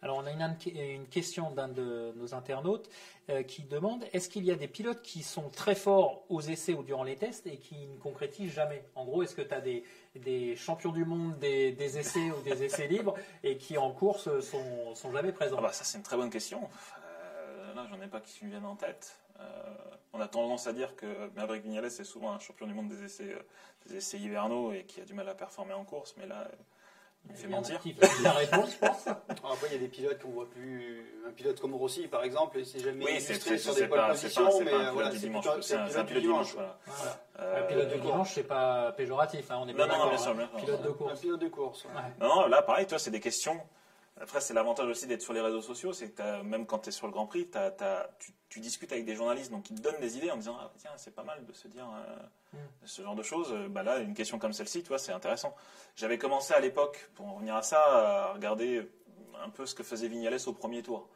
Alors, on a une, question d'un de nos internautes euh, qui demande est-ce qu'il y a des pilotes qui sont très forts aux essais ou durant les tests et qui ne concrétisent jamais? En gros, est-ce que tu as des, des champions du monde des, des essais ou des essais libres et qui en course sont, sont jamais présents? Ah bah, ça, c'est une très bonne question. Euh, là, j'en ai pas qui me viennent en tête. Euh, on a tendance à dire que Maverick Vignales est souvent un champion du monde des essais, euh, des essais hivernaux et qui a du mal à performer en course, mais là, il me fait Bien mentir. La réponse, je pense. Alors après, il y a des pilotes qu'on voit plus. Un pilote comme Rossi, par exemple, il s'est jamais Oui, c'est illustré c'est- sur c'est des c'est positions, pas, c'est mais un euh, pilote voilà, c'est C'est un, c'est c'est un pilote du dimanche. voilà. Voilà. Euh, Un pilote de dimanche, c'est pas péjoratif. hein, on est Non, pas non, bien sûr, hein. bien sûr. Pilote de Un course. pilote de course. ouais. Non, non, là, pareil, toi, c'est des questions. Après, c'est l'avantage aussi d'être sur les réseaux sociaux, c'est que même quand tu es sur le Grand Prix, t'as- t'as- tu, tu discutes avec des journalistes, donc ils te donnent des idées en disant ah, tiens, c'est pas mal de se dire euh, Mm. ce genre de choses. Bah là, une question comme celle-ci, tu vois, c'est intéressant. J'avais commencé à l'époque, pour en revenir à ça, à regarder un peu ce que faisait Vignales au premier tour.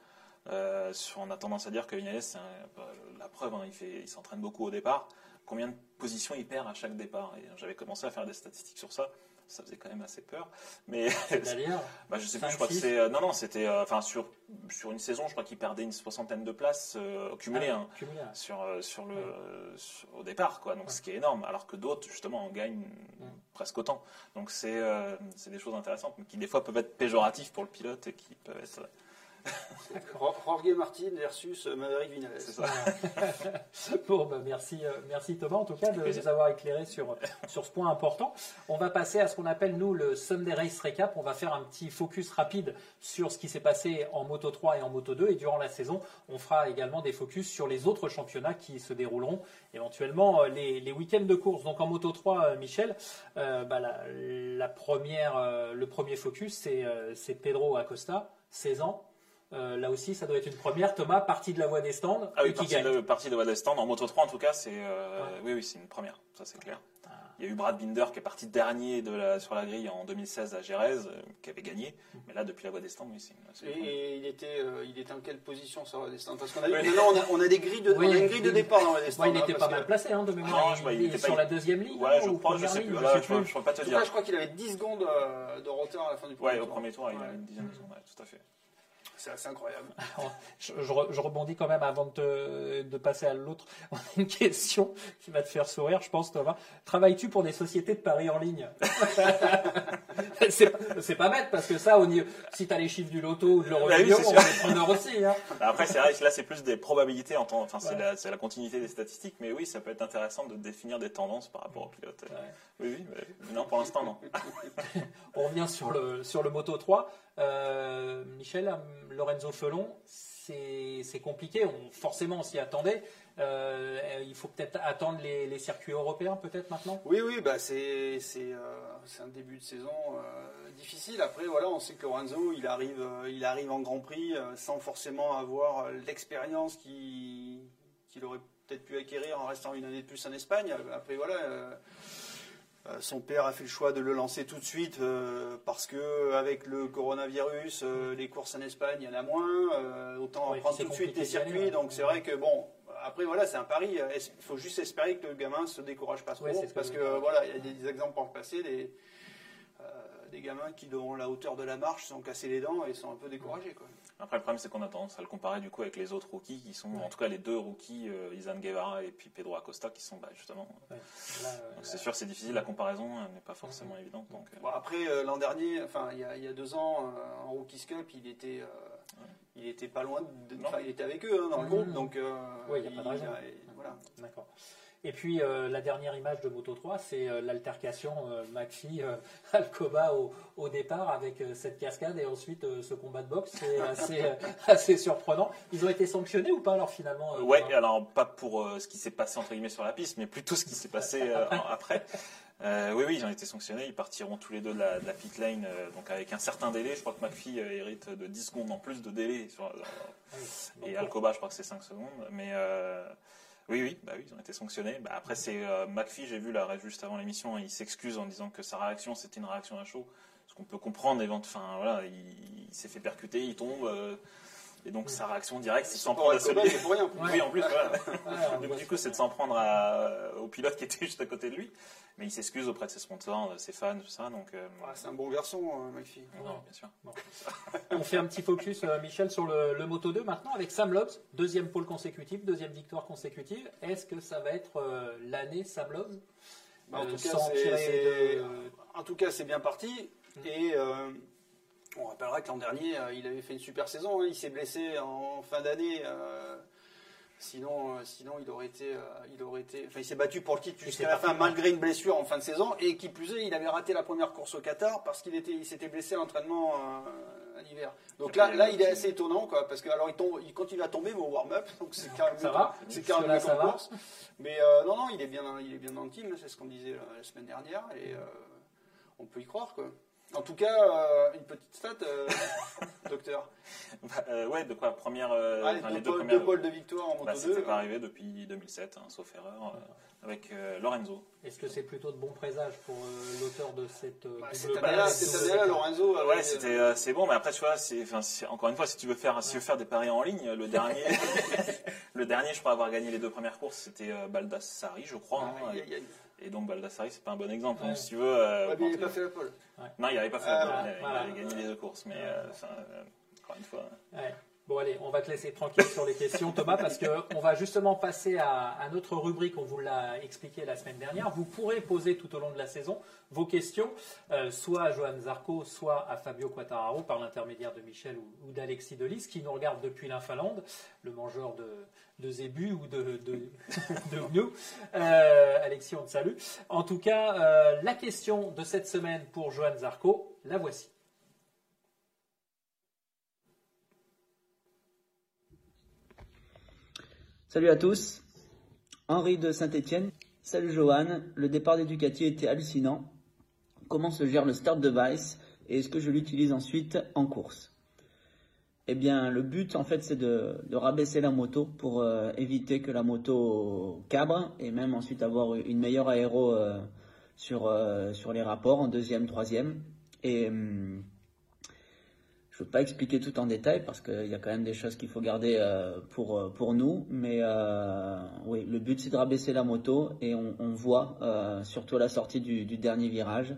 Euh, on a tendance à dire que Vignales, c'est un- la preuve, hein, il s'entraîne beaucoup au départ. Combien de positions il perd à chaque départ? Et J'avais commencé à faire des statistiques sur ça. Ça faisait quand même assez peur. Mais bah, je sais plus, je crois que c'est. euh, non, non, c'était. euh, Enfin, sur, sur une saison, je crois qu'il perdait une soixantaine de places euh, cumulées Ah, hein, cumulé, ouais. sur, euh, sur le, sur- au départ, quoi. Donc, ce qui est énorme. Alors que d'autres, justement, en gagnent presque autant. Donc, c'est c'est des choses intéressantes, mais qui des fois peuvent être péjoratifs pour le pilote et qui peuvent être. Jorge Martin versus Maverick Vinales. C'est ça. Bon, bah, merci, euh, merci Thomas en tout cas de nous avoir éclairé sur, sur ce point important. On va passer à ce qu'on appelle nous le Sunday Race Recap. On va faire un petit focus rapide sur ce qui s'est passé en Moto 3 et en Moto 2 et durant la saison, on fera également des focus sur les autres championnats qui se dérouleront éventuellement euh, les, les week-ends de course. Donc en Moto 3, euh, Michel, euh, bah, la, la première, euh, le premier focus c'est euh, c'est Pedro Acosta, 16 ans. Euh, là aussi, ça doit être une première. Thomas, partie de la voie des stands Ah oui, qui partie gagne. de, partie de Wadestan. En Moto 3, en tout cas, c'est. euh, Ouais. Oui, oui, c'est une première. Ça, c'est clair. Ah. Il y a eu Brad Binder qui est parti dernier de la, sur la grille en 2016 à Jerez, euh, qui avait gagné. Mm. Mais là, depuis la voie des stands, oui, c'est une, une Et, première. et il était, euh, il était en quelle position sur la destin Parce qu'on a, eu- Oui. maintenant on a, on a des grilles de, Oui, on a une grille de départ dans la destin. Ouais, il était pas mal placé hein, de mémoire. Non, je vois, il est était sur pas- la deuxième ligne Ouais, je crois, je sais plus. je pourrais pas te dire. je crois qu'il avait 10 secondes de retard à la fin du premier Ouais, au tour. premier tour, il Ouais. a une dizaine de secondes. tout à fait. C'est assez incroyable. Je, je re- je rebondis quand même avant de, te- de passer à l'autre. On a une question qui va te faire sourire, je pense, Thomas. Travailles-tu pour des sociétés de paris en ligne? C'est pas- bête parce que ça, au niveau, si tu as les chiffres du loto ou de l'euro Bah oui, on est preneur aussi. Hein. Après, c'est vrai que là, c'est plus des probabilités, en temps, enfin, c'est Ouais. la, continuité des statistiques, mais oui, ça peut être intéressant de définir des tendances par rapport au pilote. Ouais. Oui, oui, mais non, pour l'instant, non. On revient sur le, sur le Moto 3. Euh, Michel, euh, Lorenzo Felon, c'est compliqué. On, forcément, s'y attendait. Euh, il faut peut-être attendre les, circuits européens, peut-être maintenant? Oui, oui, bah c'est un début de saison difficile. Après, voilà, on sait que Lorenzo, il arrive, il arrive en Grand Prix sans forcément avoir l'expérience qu'il qu'il aurait peut-être pu acquérir en restant une année de plus en Espagne. Après, voilà. Euh, son père a fait le choix de le lancer tout de suite euh, parce que avec le coronavirus, euh, les courses en Espagne, il y en a moins. autant Ouais, prendre tout de suite aller, circuits. ouais. Donc c'est vrai que bon, après voilà, c'est un pari. Il faut juste espérer que le gamin se décourage pas trop Ouais, que parce que voilà, il y a des exemples par le passé, des, des gamins qui, devant la hauteur de la marche, sont cassés les dents et sont un peu découragés. Quoi. Après, le problème, c'est qu'on a tendance à le comparer du coup avec les autres rookies qui sont, en tout cas les deux rookies, euh, Izan Guevara et puis Pedro Acosta, qui sont bah, justement. Ouais. Là, euh, Donc c'est sûr, c'est difficile, la comparaison euh, n'est pas forcément évidente. Donc, euh, Bon, après, euh, l'an dernier, enfin, il y, a, il y a deux ans, euh, en Rookies Cup, il était, euh, il était pas loin, de, Non. enfin, il était avec eux hein, dans le Mhm. groupe, donc euh, Ouais, il y a pas de raison. et voilà. D'accord. Et puis euh, la dernière image de Moto 3, c'est euh, l'altercation euh, Maxi Alcoba au, au départ avec cette cascade et ensuite ce combat de boxe. C'est assez, assez surprenant. Ils ont été sanctionnés ou pas alors finalement Ouais, alors pas pour ce qui s'est passé entre guillemets sur la piste, mais plutôt ce qui s'est passé après. Euh, oui, oui, ils ont été sanctionnés. Ils partiront tous les deux de la, de la pit lane, euh, donc avec un certain délai. Je crois que McPhee euh, hérite de 10 secondes en plus de délai. Sur, et Alcoba, je crois que c'est 5 secondes. Mais oui, oui, bah oui, ils ont été sanctionnés. Bah, après, c'est euh, McPhee, j'ai vu là juste avant l'émission, il s'excuse en disant que sa réaction c'était une réaction à chaud. Ce qu'on peut comprendre, enfin voilà, il, il s'est fait percuter, il tombe. euh, et donc sa réaction directe, c'est s'en prendre à celui. pour rien. Oui, en plus, voilà. Donc, du coup, c'est de s'en prendre à- au pilote qui était juste à côté de lui. Mais il s'excuse auprès de ses sponsors, de ses fans, tout ça. Donc, euh, Ouais, c'est un bon garçon, euh, McPhee. Non. bien sûr. On fait un petit focus, euh, Michel, sur le, le Moto 2 maintenant avec Sam Lobbs, deuxième pole consécutif, deuxième victoire consécutive. Est-ce que ça va être euh, l'année Sam Lobbs? Bah, en, Euh, tout cas, sans c'est- tirer c'est- de- en tout cas, c'est bien parti. Mm. Et euh, on rappellera que l'an dernier, euh, il avait fait une super saison. hein. Il s'est blessé en fin d'année. euh, sinon, euh, sinon, il aurait été, euh, il aurait été. Enfin, il s'est battu pour le titre jusqu'à la fin, malgré une blessure en fin de saison. Et qui plus est, il avait raté la première course au Qatar parce qu'il était, il s'était blessé à l'entraînement euh, à l'hiver. Donc là, là, il est assez étonnant, quoi, parce que alors il tombe, il continue à tomber, mais au warm-up, donc c'est carrément, c'est carrément course. Mais non, non, il est bien, dans- il est bien dans le team, c'est ce qu'on disait la, la semaine dernière, et on peut y croire, quoi. En tout cas, euh, une petite stat, euh, docteur. Bah, euh, ouais, de quoi Première, euh, Allez, enfin, deux, les deux pôles, premières. deux pôles de victoire en moto Bah, 2. c'était pas arrivé depuis 2007, hein, sauf erreur, euh, avec euh, Lorenzo. Est-ce que c'est plutôt de bons présages pour euh, l'auteur de cette euh, Bah, double année-là, victoire Lorenzo. Ouais, c'était euh, c'est bon, mais après tu vois, c'est encore une fois, si tu veux faire si tu veux faire des paris en ligne, le dernier, le dernier, je crois avoir gagné les deux premières courses, c'était euh, Baldassari, je crois. hein, aïe, aïe. Et donc Baldassari, c'est pas un bon exemple. Ouais. Donc, si tu veux, euh, Ouais, mais il quand- n'a pas fait la pole. non, il avait pas fait. Ah, la pole, il avait- voilà. il avait gagné les deux courses, mais euh, enfin, euh, encore une fois. Bon allez, on va te laisser tranquille sur les questions Thomas parce que on va justement passer à, notre rubrique, on vous l'a expliqué la semaine dernière. Vous pourrez poser tout au long de la saison vos questions, euh, soit à Johan Zarco, soit à Fabio Quattararo par l'intermédiaire de Michel ou, d'Alexis Delis qui nous regarde depuis l'Infalande, le mangeur de, de zébus ou de, de. Euh, Alexis, on te salue. En tout cas, euh, la question de cette semaine pour Johan Zarco, la voici. Salut à tous, Henri de Saint-Etienne. Salut Johan, le départ des Ducati était hallucinant. Comment se gère le start device et est-ce que je l'utilise ensuite en course? Eh bien, le but en fait c'est de, rabaisser la moto pour euh, éviter que la moto cabre et même ensuite avoir une meilleure aéro euh, sur, euh, sur les rapports en deuxième, troisième. Hum, veux pas expliquer tout en détail parce qu'il y a quand même des choses qu'il faut garder euh, pour, euh, pour nous. Mais euh, oui, le but c'est de rabaisser la moto et on, voit, surtout à la sortie du, du dernier virage,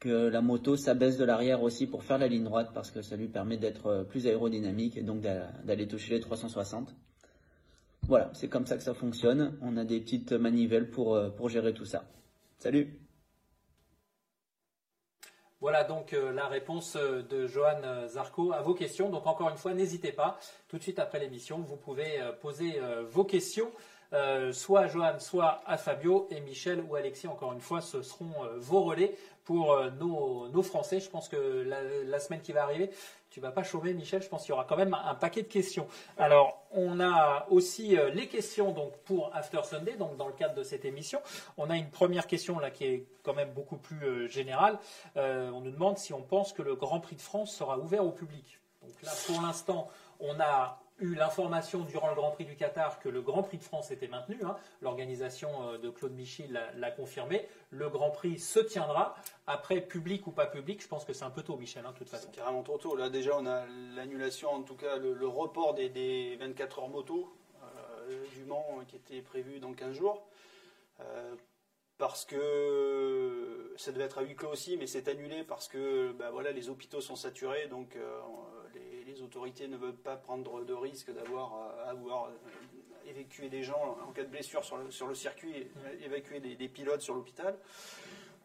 que la moto s'abaisse de l'arrière aussi pour faire la ligne droite parce que ça lui permet d'être plus aérodynamique et donc d'a- d'aller toucher les 360. Voilà, c'est comme ça que ça fonctionne. On a des petites manivelles pour, pour gérer tout ça. Salut Voilà donc euh, la réponse euh, de Johan euh, Zarco à vos questions. Donc encore une fois, n'hésitez pas, tout de suite après l'émission, vous pouvez poser vos questions, soit à Johan, soit à Fabio, et Michel ou Alexis, encore une fois, ce seront vos relais pour nos, Français. Je pense que la semaine qui va arriver, tu vas pas chômer, Michel. Je pense qu'il y aura quand même un paquet de questions. Alors, on a aussi euh, les questions donc pour After Sunday, donc dans le cadre de cette émission. On a une première question là qui est quand même beaucoup plus euh, générale. Euh, on nous demande si on pense que le Grand Prix de France sera ouvert au public. Donc là, pour l'instant, on a eu l'information durant le Grand Prix du Qatar que le Grand Prix de France était maintenu. hein. L'organisation euh, de Claude Michy l'a confirmé. Le Grand Prix se tiendra. Après, public ou pas public, je pense que c'est un peu tôt, Michel, hein, de toute façon. C'est carrément trop tôt. Là, déjà, on a l'annulation, en tout cas, le, le report des, des 24 heures moto euh, du Mans qui était prévu dans 15 jours. Euh, parce que ça devait être à huis clos aussi, mais c'est annulé parce que bah, voilà, les hôpitaux sont saturés, donc euh, les, autorités ne veulent pas prendre de risque d'avoir à avoir euh, évacué des gens en cas de blessure sur le, sur le circuit, et évacuer des, des pilotes sur l'hôpital.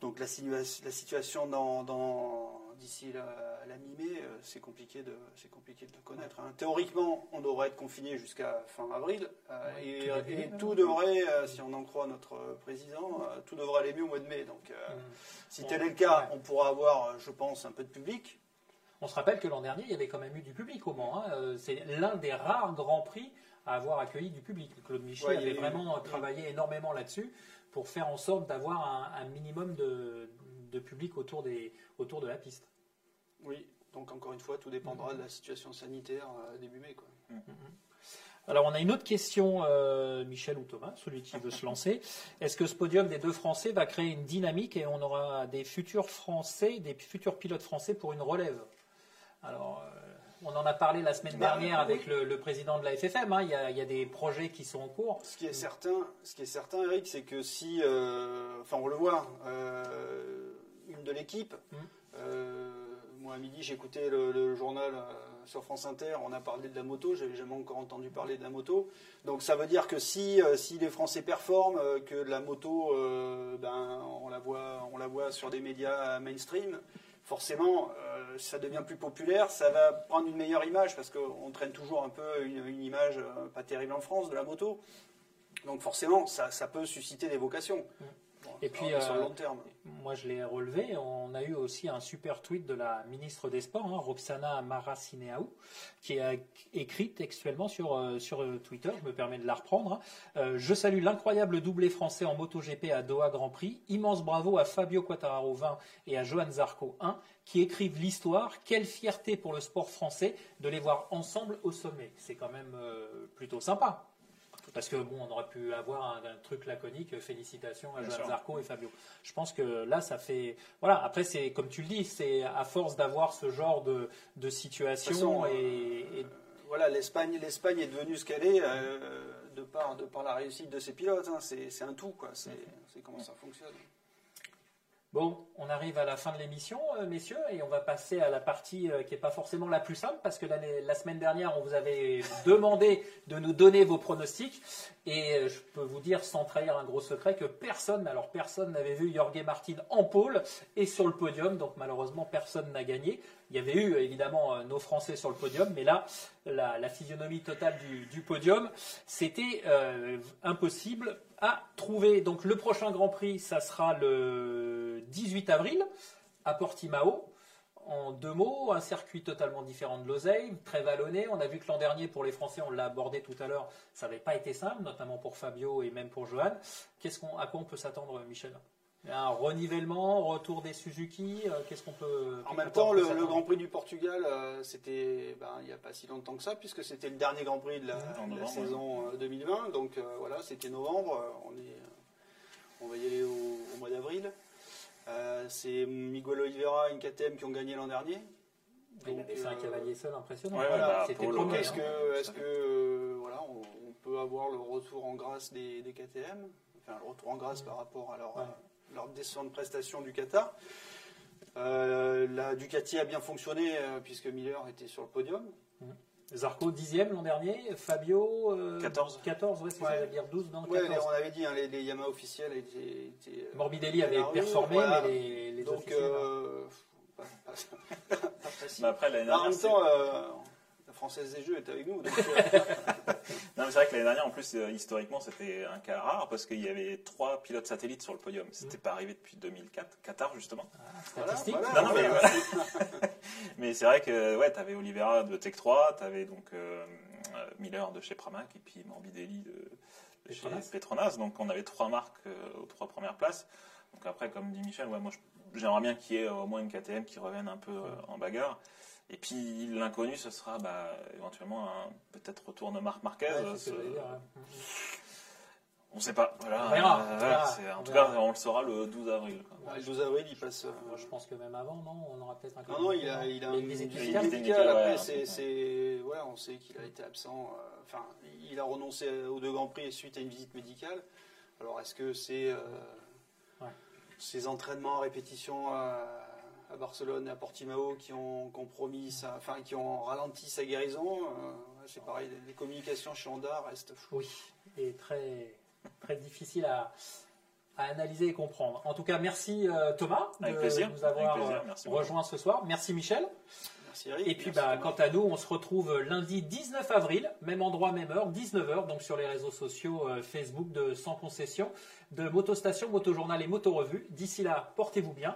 Donc la, situa- la situation dans, dans- d'ici la, la mi-mai, euh, c'est compliqué de c'est compliqué de le connaître. hein. Théoriquement, on devrait être confiné jusqu'à fin avril, euh, Ouais, et, tout et tout devrait, euh, si on en croit notre euh, président, euh, tout devrait aller mieux au mois de mai. Donc, euh, si tel est le cas, ouais. on pourra avoir, euh, je pense, un peu de public. On se rappelle que l'an dernier, il y avait quand même eu du public au Mans. hein. Euh, C'est l'un des rares grands prix à avoir accueilli du public. Claude Michel Ouais, avait eu- vraiment travaillé énormément là-dessus pour faire en sorte d'avoir un, un minimum de, de public autour, des, autour de la piste. Oui. Donc encore une fois, tout dépendra de la situation sanitaire euh, début mai. Quoi. Alors on a une autre question, euh, Michel ou Thomas, celui qui veut se lancer. Est-ce que ce podium des deux Français va créer une dynamique et on aura des futurs Français, des futurs pilotes français pour une relève? Alors euh, on en a parlé la semaine Bah, dernière avec le, le président de la FFM. hein. Il, y a, il y a des projets qui sont en cours. Ce qui est certain, ce qui est certain, Eric, c'est que si, euh, enfin, on le voit, euh, une de l'équipe. Mm. euh, moi, à midi, j'écoutais le, le journal sur France Inter. On a parlé de la moto. J'avais jamais encore entendu parler de la moto. Donc, ça veut dire que si, si les Français performent, que la moto, ben, on la voit, on la voit sur des médias mainstream. Forcément, euh, ça devient plus populaire, ça va prendre une meilleure image parce qu'on traîne toujours un peu une, image euh, pas terrible en France de la moto. Donc forcément, ça, ça peut susciter des vocations. Bon, Et puis, sur le euh, long terme. Moi, je l'ai relevé. On a eu aussi un super tweet de la ministre des Sports, hein, Roxana Maracineanu, qui a écrit textuellement sur, euh, sur euh, Twitter. Je me permets de la reprendre. hein. Je salue l'incroyable doublé français en MotoGP à Doha Grand Prix. Immense bravo à Fabio Quartararo 20 et à Johan Zarco 1 qui écrivent l'histoire. Quelle fierté pour le sport français de les voir ensemble au sommet. C'est quand même euh, plutôt sympa. Parce que bon, on aurait pu avoir un, un truc laconique. Félicitations à Johan. Zarco et Fabio. Je pense que là, ça fait. Voilà. Après, c'est comme tu le dis, c'est à force d'avoir ce genre de, de situation De façon, et, et- Voilà, l'Espagne, l'Espagne est devenue ce qu'elle est euh, de, par, de par la réussite de ses pilotes. hein. C'est, un tout, quoi. C'est, c'est comment ça fonctionne. Bon, on arrive à la fin de l'émission, euh, messieurs, et on va passer à la partie euh, qui n'est pas forcément la plus simple, parce que la semaine dernière, on vous avait demandé de nous donner vos pronostics, et euh, je peux vous dire, sans trahir un gros secret, que personne, alors personne n'avait vu Jorge Martin en pôle et sur le podium, donc malheureusement, personne n'a gagné. Il y avait eu évidemment euh, nos Français sur le podium, mais là, la, physionomie totale du, du podium, c'était euh, impossible à trouver. Donc le prochain Grand Prix, ça sera le 18 avril à Portimao. En deux mots, un circuit totalement différent de l'Oseille, très vallonné. On a vu que l'an dernier, pour les Français, on l'a abordé tout à l'heure, ça n'avait pas été simple, notamment pour Fabio et même pour Johan. Qu'est-ce qu'on, à quoi on peut s'attendre, Michel? Un renivellement, retour des Suzuki euh, Qu'est-ce qu'on peut En même temps, le, Grand Prix du Portugal, euh, c'était ben, il n'y a pas si longtemps que ça, puisque c'était le dernier Grand Prix de la, saison euh, 2020. Donc euh, voilà, c'était novembre. On, est, on va y aller au, au mois d'avril. Euh, c'est Miguel Oliveira et une KTM qui ont gagné l'an dernier. Donc, fait un cavalier seul impressionnant. Ouais, Voilà, bah, premier. Est-ce hein. que, est-ce que euh, voilà, on, on peut avoir le retour en grâce des, des KTM Enfin, le retour en grâce par rapport à leur, Euh, leur descente de prestation du Qatar. Euh, la Ducati a bien fonctionné euh, puisque Miller était sur le podium. Zarco 10e l'an dernier, Fabio euh, 14. 14, ouais, c'est Ouais. ça, dire 12, non, Ouais, 14. on avait dit, hein, les, les Yamaha officiels étaient. étaient, euh, Morbidelli avait performé, voilà. mais les, les Donc, officiels, euh, pas, pas- pas facile. Mais après, l'année en dernière, même c'est- temps, euh, Française des Jeux est avec nous. Donc, euh, Non, mais c'est vrai que l'année dernière, en plus, euh, historiquement, c'était un cas rare parce qu'il y avait trois pilotes satellites sur le podium. C'était pas arrivé depuis 2004, Qatar justement. voilà, statistique. voilà, Non, non, mais, voilà. mais c'est vrai que ouais, t'avais Oliveira de Tech 3, t'avais donc euh, Miller de chez Pramac et puis Morbidelli de, de chez Petronas. Petronas. Donc on avait trois marques euh, aux trois premières places. Donc après, comme dit Michel, ouais, moi j'aimerais bien qu'il y ait au moins une KTM qui revienne un peu euh, en bagarre. Et puis l'inconnu, ce sera bah, éventuellement un peut-être retour de Marc Marquez. Ouais, ce dire. On sait pas. Voilà. On verra, Euh, on voilà, verra, c'est- en on tout verra. cas, on le saura le 12 avril. quoi. Ouais, le 12 avril, il passe. euh, je pense que même avant, non On aura peut-être un Non, non, il a, il a une visite visite médicale. Après, ouais, c'est, ouais. c'est- ouais, on sait qu'il a été absent. euh, Enfin, il a renoncé aux deux grands prix suite à une visite médicale. Alors, est-ce que c'est, euh, Ces entraînements à répétition à, Barcelone et à Portimao qui ont compromis, enfin qui ont ralenti sa guérison. Euh, c'est pareil, les communications chez Honda restent floues. Oui, et très, très difficile à, analyser et comprendre. En tout cas, merci euh, Thomas de nous avoir euh, rejoint ce soir. Merci Michel. Merci Eric. Et puis, bah, quant à nous, on se retrouve lundi 19 avril, même endroit, même heure, 19h, donc sur les réseaux sociaux Facebook de Sans Concession, de Motostation, Motojournal et Motorevue. D'ici là, portez-vous bien,